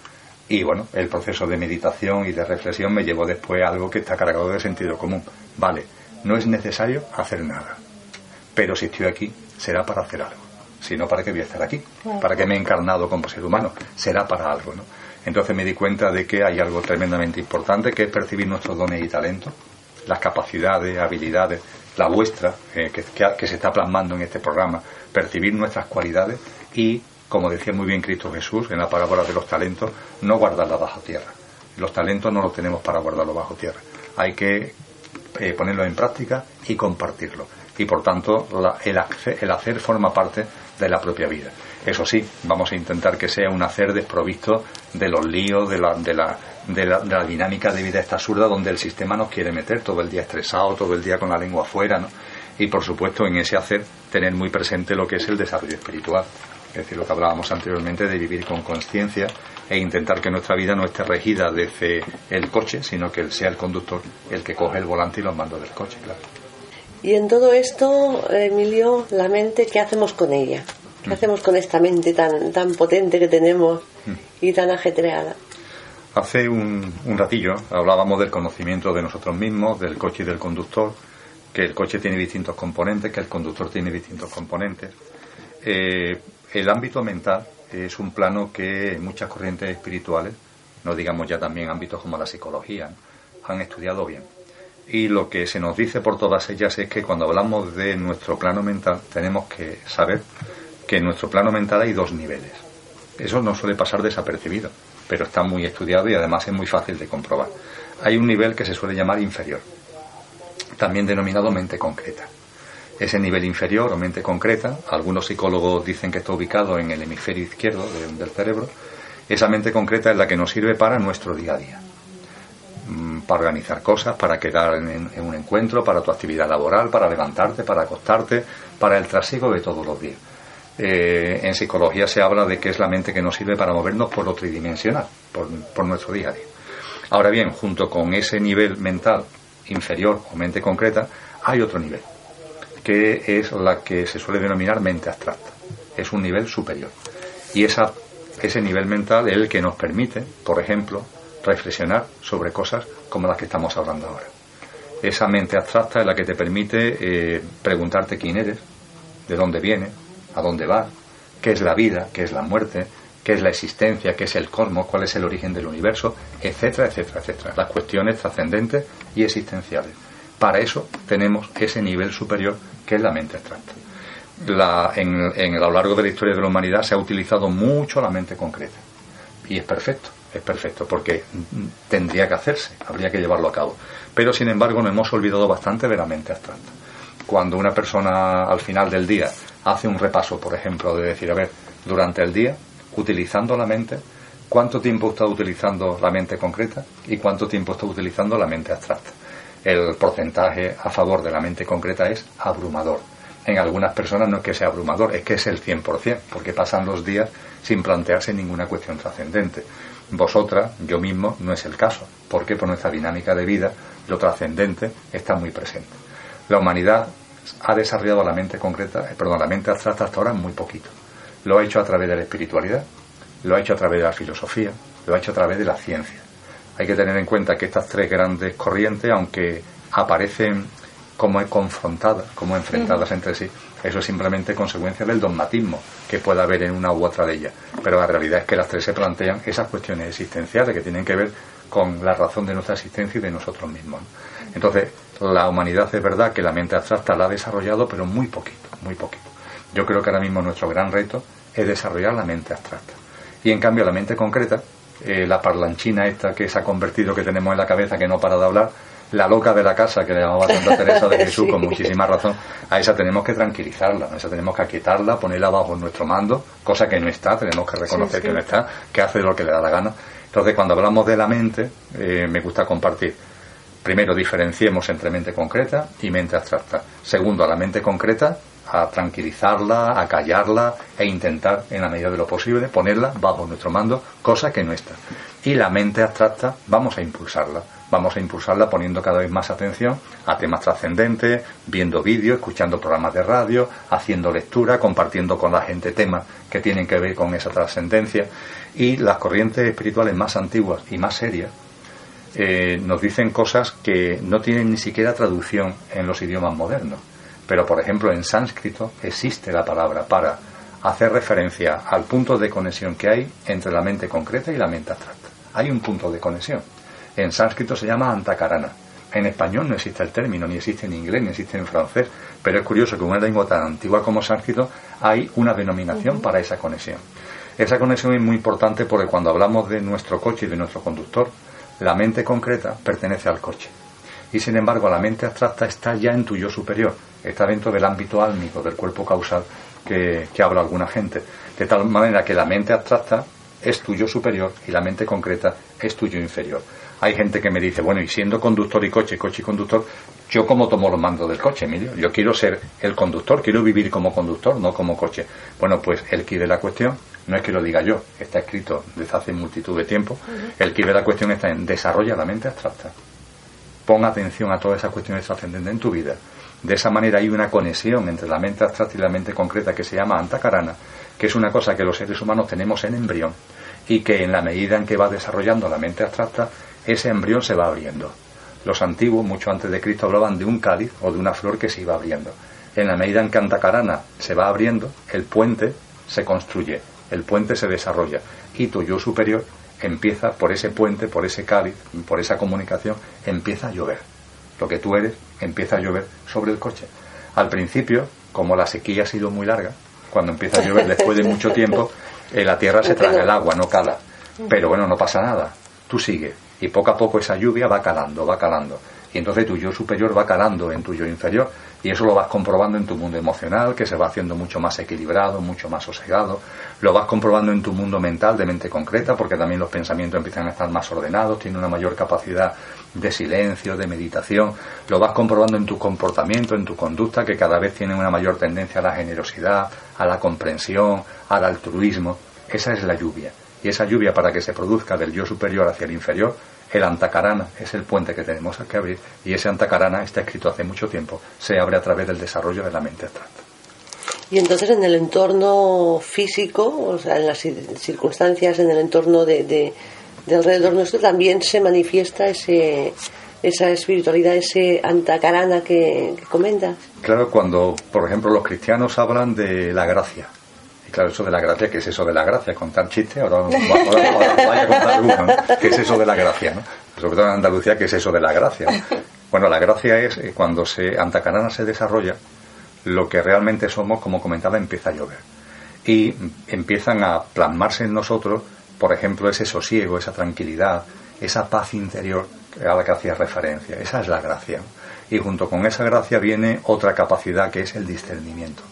Y bueno, el proceso de meditación y de reflexión me llevó después a algo que está cargado de sentido común. Vale, no es necesario hacer nada. Pero si estoy aquí, será para hacer algo sino para qué voy a estar aquí, para qué me he encarnado como ser humano, será para algo, ¿no? Entonces me di cuenta de que hay algo tremendamente importante que es percibir nuestros dones y talentos, las capacidades, habilidades, la vuestra, eh, que, que, se está plasmando en este programa, percibir nuestras cualidades y, como decía muy bien Cristo Jesús en la parábola de los talentos, no guardarlas bajo tierra. Los talentos no los tenemos para guardarlos bajo tierra. Hay que eh, ponerlos en práctica y compartirlos. Y por tanto, el, el hacer forma parte de la propia vida. Eso sí, vamos a intentar que sea un hacer desprovisto de los líos, de la, de la, de la, dinámica de vida esta absurda donde el sistema nos quiere meter todo el día estresado, todo el día con la lengua afuera, ¿no? Y por supuesto en ese hacer tener muy presente lo que es el desarrollo espiritual. Es decir, lo que hablábamos anteriormente de vivir con conciencia e intentar que nuestra vida no esté regida desde el coche, sino que sea el conductor el que coge el volante y los mandos del coche, claro. Y en todo esto, Emilio, la mente, ¿qué hacemos con ella? ¿Qué mm. hacemos con esta mente tan, tan potente que tenemos mm. y tan ajetreada? Hace un, ratillo hablábamos del conocimiento de nosotros mismos, del coche y del conductor, que el coche tiene distintos componentes, que el conductor tiene distintos componentes. Eh, el ámbito mental es un plano que muchas corrientes espirituales, no digamos ya también ámbitos como la psicología, han estudiado bien y lo que se nos dice por todas ellas es que cuando hablamos de nuestro plano mental tenemos que saber que en nuestro plano mental hay dos niveles. Eso no suele pasar desapercibido, pero está muy estudiado y además es muy fácil de comprobar. Hay un nivel que se suele llamar inferior, también denominado mente concreta. Ese nivel inferior o mente concreta, algunos psicólogos dicen que está ubicado en el hemisferio izquierdo del cerebro, esa mente concreta es la que nos sirve para nuestro día a día mm, para organizar cosas, para quedar en, un encuentro, para tu actividad laboral, para levantarte, para acostarte, para el trasiego de todos los días. Eh, en psicología se habla de que es la mente que nos sirve para movernos por lo tridimensional, por, nuestro día a día. Ahora bien, junto con ese nivel mental inferior o mente concreta, hay otro nivel, que es la que se suele denominar mente abstracta. Es un nivel superior. Y esa, ese nivel mental es el que nos permite, por ejemplo, reflexionar sobre cosas como las que estamos hablando ahora. Esa mente abstracta es la que te permite eh, preguntarte quién eres, de dónde vienes, a dónde va, qué es la vida, qué es la muerte, qué es la existencia, qué es el cosmos, cuál es el origen del universo, etcétera, etcétera, etcétera. Las cuestiones trascendentes y existenciales. Para eso tenemos ese nivel superior que es la mente abstracta. en, a lo largo de la historia de la humanidad se ha utilizado mucho la mente concreta. Y es perfecto, es perfecto, porque tendría que hacerse, habría que llevarlo a cabo. Pero sin embargo nos hemos olvidado bastante de la mente abstracta. Cuando una persona al final del día hace un repaso, por ejemplo, de decir, a ver, durante el día, utilizando la mente, cuánto tiempo está utilizando la mente concreta y cuánto tiempo está utilizando la mente abstracta. El porcentaje a favor de la mente concreta es abrumador. En algunas personas no es que sea abrumador, es que es el 100%, porque pasan los días sin plantearse ninguna cuestión trascendente. Vosotras, yo mismo, no es el caso, porque por nuestra dinámica de vida lo trascendente está muy presente. La humanidad ha desarrollado la mente concreta, eh, perdón, la mente abstracta hasta ahora muy poquito. Lo ha hecho a través de la espiritualidad, lo ha hecho a través de la filosofía, lo ha hecho a través de la ciencia. Hay que tener en cuenta que estas tres grandes corrientes, aunque aparecen como confrontadas, como enfrentadas entre sí, eso es simplemente consecuencia del dogmatismo que pueda haber en una u otra de ellas. Pero la realidad es que las tres se plantean esas cuestiones existenciales que tienen que ver con la razón de nuestra existencia y de nosotros mismos. Entonces, la humanidad es verdad que la mente abstracta la ha desarrollado, pero muy poquito, muy poquito. Yo creo que ahora mismo nuestro gran reto es desarrollar la mente abstracta. Y en cambio la mente concreta, eh, la parlanchina esta que se ha convertido, que tenemos en la cabeza, que no para de hablar, la loca de la casa que le llamaba Santa Teresa de Jesús con muchísima razón, a esa tenemos que tranquilizarla, a esa tenemos que aquietarla, ponerla bajo nuestro mando, cosa que no está, tenemos que reconocer que no está, que hace lo que le da la gana. Entonces, cuando hablamos de la mente, eh, me gusta compartir Primero, diferenciemos entre mente concreta y mente abstracta. Segundo, a la mente concreta, a tranquilizarla, a callarla e intentar, en la medida de lo posible, ponerla bajo nuestro mando, cosa que no está. Y la mente abstracta, vamos a impulsarla. Vamos a impulsarla poniendo cada vez más atención a temas trascendentes, viendo vídeos, escuchando programas de radio, haciendo lectura, compartiendo con la gente temas que tienen que ver con esa trascendencia. Y las corrientes espirituales más antiguas y más serias eh, nos dicen cosas que no tienen ni siquiera traducción en los idiomas modernos. Pero, por ejemplo, en sánscrito existe la palabra para hacer referencia al punto de conexión que hay entre la mente concreta y la mente abstracta. Hay un punto de conexión. En sánscrito se llama antakarana. En español no existe el término, ni existe en inglés, ni existe en francés, pero es curioso que en una lengua tan antigua como sánscrito hay una denominación para esa conexión. Esa conexión es muy importante porque cuando hablamos de nuestro coche y de nuestro conductor, la mente concreta pertenece al coche. Y sin embargo, la mente abstracta está ya en tu yo superior, está dentro del ámbito álmico, del cuerpo causal que, habla alguna gente. De tal manera que la mente abstracta es tu yo superior y la mente concreta es tu yo inferior. Hay gente que me dice, bueno, y siendo conductor y coche, coche y conductor, ¿yo cómo tomo los mandos del coche, Emilio? Yo quiero ser el conductor, quiero vivir como conductor, no como coche. Bueno, pues el que de la cuestión no es que lo diga yo, está escrito desde hace multitud de tiempo. El que de la cuestión está en desarrolla la mente abstracta. Pon atención a todas esas cuestiones trascendentes en tu vida. De esa manera hay una conexión entre la mente abstracta y la mente concreta que se llama antacarana, que es una cosa que los seres humanos tenemos en embrión y que en la medida en que va desarrollando la mente abstracta ese embrión se va abriendo. Los antiguos, mucho antes de Cristo, hablaban de un cáliz o de una flor que se iba abriendo. En la medida en que Antacarana se va abriendo, el puente se construye, el puente se desarrolla y tu yo superior empieza por ese puente, por ese cáliz, por esa comunicación, empieza a llover. Lo que tú eres empieza a llover sobre el coche. Al principio, como la sequía ha sido muy larga, cuando empieza a llover después de mucho tiempo, eh, la tierra se traga el agua, no cala. Pero bueno, no pasa nada. Tú sigues, y poco a poco esa lluvia va calando, va calando. Y entonces tu yo superior va calando en tu yo inferior y eso lo vas comprobando en tu mundo emocional, que se va haciendo mucho más equilibrado, mucho más sosegado. Lo vas comprobando en tu mundo mental de mente concreta, porque también los pensamientos empiezan a estar más ordenados, tiene una mayor capacidad de silencio, de meditación. Lo vas comprobando en tu comportamiento, en tu conducta, que cada vez tiene una mayor tendencia a la generosidad, a la comprensión, al altruismo. Esa es la lluvia. Y esa lluvia, para que se produzca del yo superior hacia el inferior, el antacarana es el puente que tenemos que abrir y ese antacarana está escrito hace mucho tiempo, se abre a través del desarrollo de la mente abstracta. Y entonces en el entorno físico, o sea, en las circunstancias, en el entorno de, de, alrededor nuestro, también se manifiesta ese, esa espiritualidad, ese antacarana que, que comentas. Claro, cuando, por ejemplo, los cristianos hablan de la gracia, y claro, eso de la gracia, ¿qué es eso de la gracia? ¿Contar chiste? Ahora, vaya a contar. ¿Qué es eso de la gracia? ¿no? Sobre todo en Andalucía, ¿qué es eso de la gracia? Bueno, la gracia es eh, cuando se Antacarana se desarrolla, lo que realmente somos, como comentaba, empieza a llover. Y empiezan a plasmarse en nosotros, por ejemplo, ese sosiego, esa tranquilidad, esa paz interior a la que hacía referencia. Esa es la gracia. Y junto con esa gracia viene otra capacidad que es el discernimiento.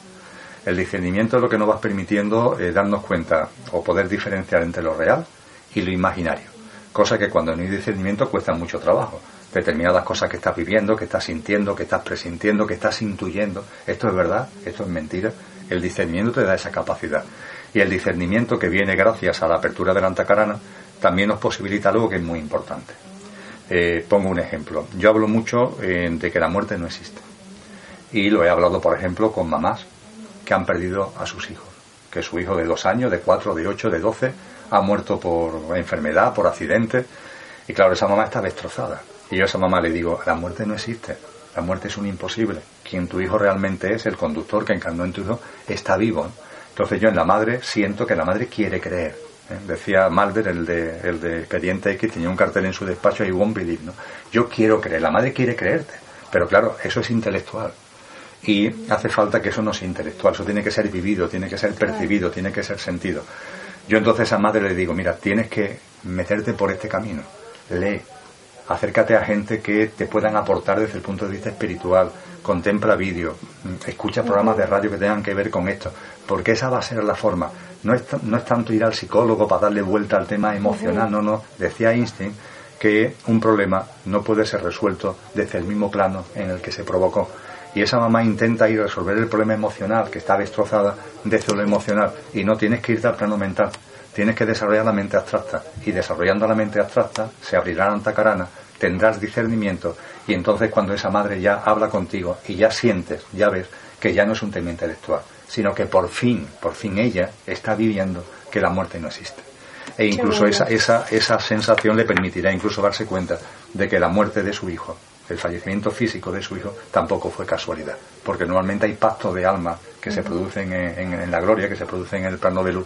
El discernimiento es lo que nos va permitiendo eh, darnos cuenta o poder diferenciar entre lo real y lo imaginario. Cosa que cuando no hay discernimiento cuesta mucho trabajo. Determinadas cosas que estás viviendo, que estás sintiendo, que estás presintiendo, que estás intuyendo. Esto es verdad, esto es mentira. El discernimiento te da esa capacidad. Y el discernimiento que viene gracias a la apertura de la antacarana también nos posibilita algo que es muy importante. Eh, pongo un ejemplo. Yo hablo mucho eh, de que la muerte no existe. Y lo he hablado, por ejemplo, con mamás que han perdido a sus hijos, que su hijo de dos años, de cuatro, de ocho, de doce, ha muerto por enfermedad, por accidente, y claro, esa mamá está destrozada. Y yo a esa mamá le digo, la muerte no existe, la muerte es un imposible. Quien tu hijo realmente es, el conductor que encarnó en tu hijo, está vivo. Entonces yo en la madre siento que la madre quiere creer. ¿eh? Decía Malder, el de, el de Expediente X, tenía un cartel en su despacho, y won't believe, ¿no? Yo quiero creer, la madre quiere creerte. Pero claro, eso es intelectual. Y hace falta que eso no sea intelectual, eso tiene que ser vivido, tiene que ser percibido, tiene que ser sentido. Yo entonces a madre le digo, mira, tienes que meterte por este camino, lee, acércate a gente que te puedan aportar desde el punto de vista espiritual, contempla vídeos, escucha programas de radio que tengan que ver con esto, porque esa va a ser la forma. No es, no es tanto ir al psicólogo para darle vuelta al tema emocional, no, no. Decía Einstein que un problema no puede ser resuelto desde el mismo plano en el que se provocó y esa mamá intenta ir a resolver el problema emocional que está destrozada desde lo emocional. Y no tienes que irte al plano mental, tienes que desarrollar la mente abstracta. Y desarrollando la mente abstracta se abrirá la antacarana, tendrás discernimiento. Y entonces cuando esa madre ya habla contigo y ya sientes, ya ves que ya no es un tema intelectual, sino que por fin, por fin ella está viviendo que la muerte no existe. E incluso esa, esa, esa sensación le permitirá incluso darse cuenta de que la muerte de su hijo el fallecimiento físico de su hijo tampoco fue casualidad, porque normalmente hay pactos de alma que se producen en, la gloria, que se producen en el plano de luz,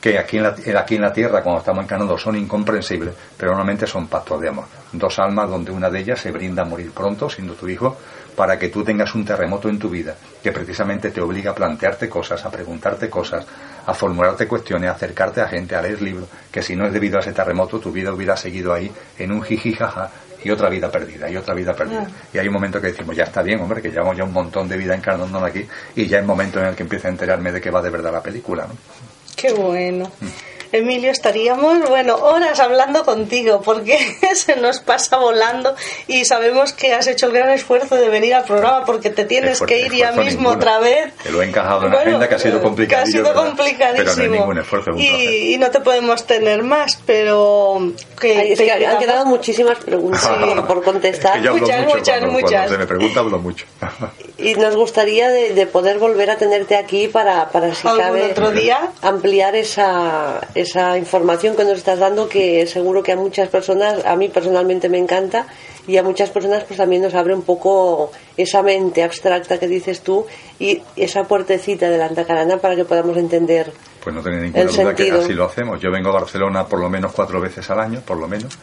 que aquí en, la, aquí en la tierra, cuando estamos encarnando, son incomprensibles, pero normalmente son pactos de amor. Dos almas donde una de ellas se brinda a morir pronto, siendo tu hijo, para que tú tengas un terremoto en tu vida, que precisamente te obliga a plantearte cosas, a preguntarte cosas, a formularte cuestiones, a acercarte a gente, a leer libros, que si no es debido a ese terremoto, tu vida hubiera seguido ahí en un jijijaja y otra vida perdida, y otra vida perdida. Ah. Y hay un momento que decimos, ya está bien, hombre, que llevamos ya un montón de vida encarnándonos aquí, y ya es momento en el que empiezo a enterarme de qué va de verdad la película. ¿no? Qué bueno. Mm. Emilio, estaríamos, bueno, horas hablando contigo porque se nos pasa volando y sabemos que has hecho el gran esfuerzo de venir al programa porque te tienes que ir ya mismo otra vez. Que lo he encajado en la agenda que ha sido complicadísimo. Que ha sido complicadísimo. y, no te podemos tener más, pero que, han quedado muchísimas preguntas por contestar. muchas, muchas, muchas. se me pregunta hablo mucho. y nos gustaría de, poder volver a tenerte aquí para, para si cabe otro día? ampliar esa esa información que nos estás dando que seguro que a muchas personas, a mí personalmente me encanta y a muchas personas pues también nos abre un poco esa mente abstracta que dices tú y esa puertecita de la antacarana para que podamos entender pues no tenía ninguna duda que así lo hacemos. Yo vengo a Barcelona por lo menos cuatro veces al año, por lo menos.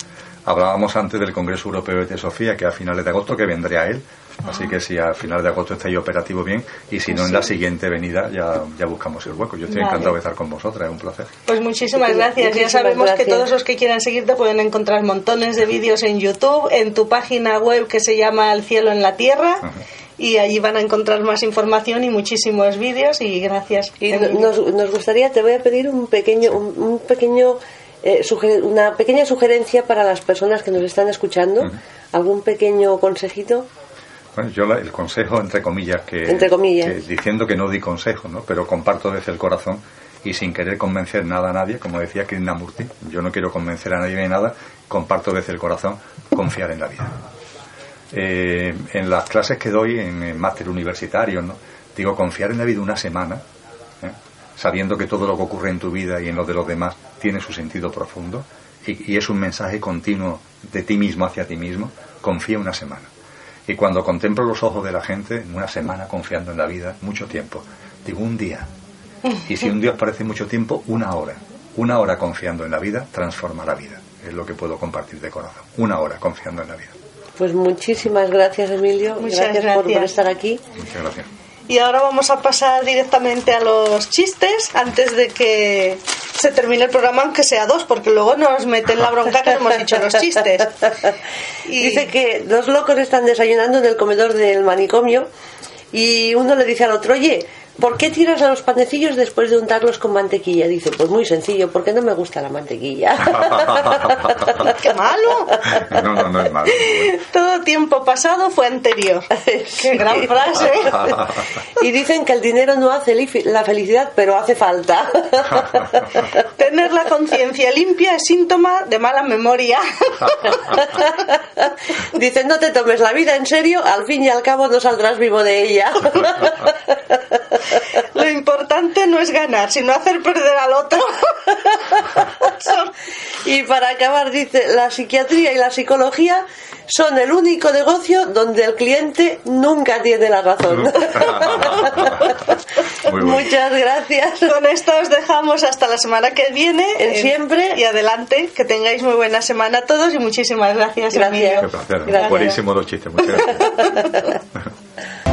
Hablábamos antes del Congreso Europeo de Teosofía, que a finales de agosto, que vendría él, Así que si al final de agosto estáis operativo bien y si no en la siguiente venida ya, ya buscamos el hueco. Yo estoy Vale. encantado de estar con vosotras, es un placer. Pues muchísimas Muchísimas gracias. Ya gracias. sabemos que todos los que quieran seguirte pueden encontrar montones de vídeos en YouTube, en tu página web que se llama El cielo en la tierra. Ajá. Y allí van a encontrar más información y muchísimos vídeos. Y gracias. Y nos, nos gustaría, te voy a pedir un pequeño, un, un pequeño, eh, suger- una pequeña sugerencia para las personas que nos están escuchando. ¿Algún pequeño consejito? Bueno, yo la- el consejo, entre comillas, que, Entre comillas. que- diciendo que no di consejo, ¿no? pero comparto desde el corazón y sin querer convencer nada a nadie, como decía Krishnamurti, yo no quiero convencer a nadie de nada, comparto desde el corazón confiar en la vida. Eh, en las clases que doy en, el máster universitario, ¿no? digo confiar en la vida una semana, ¿eh? sabiendo que todo lo que ocurre en tu vida y en lo de los demás tiene su sentido profundo y, y es un mensaje continuo de ti mismo hacia ti mismo, confía una semana. Y cuando contemplo los ojos de la gente, en una semana confiando en la vida, mucho tiempo, digo un día. Y si un día os parece mucho tiempo, una hora. Una hora confiando en la vida transforma la vida. Es lo que puedo compartir de corazón. Una hora confiando en la vida. Pues muchísimas gracias, Emilio. Muchas gracias, Por, estar aquí. Muchas gracias. Y ahora vamos a pasar directamente a los chistes antes de que se termine el programa, aunque sea dos, porque luego nos meten la bronca que no hemos dicho los chistes. Y- Dice que dos locos están desayunando en el comedor del manicomio y uno le dice al otro, oye, ¿por qué tiras a los panecillos después de untarlos con mantequilla? Dice, pues muy sencillo, porque no me gusta la mantequilla. ¡Qué malo! No, no, no es malo. Todo tiempo pasado fue anterior. ¡Qué gran frase! y dicen que el dinero no hace la felicidad, pero hace falta. Tener la conciencia limpia es síntoma de mala memoria. Dicen, no te tomes la vida en serio, al fin y al cabo no saldrás vivo de ella. Lo importante no es ganar, sino hacer perder al otro. Y para acabar, dice, la psiquiatría y la psicología son el único negocio donde el cliente nunca tiene la razón. Muy. Muchas gracias. Con esto os dejamos hasta la semana que viene. En siempre. Y adelante. Que tengáis muy buena semana a todos y muchísimas gracias, Gracias. Qué placer. Gracias. Buenísimo los chistes. Muchas gracias.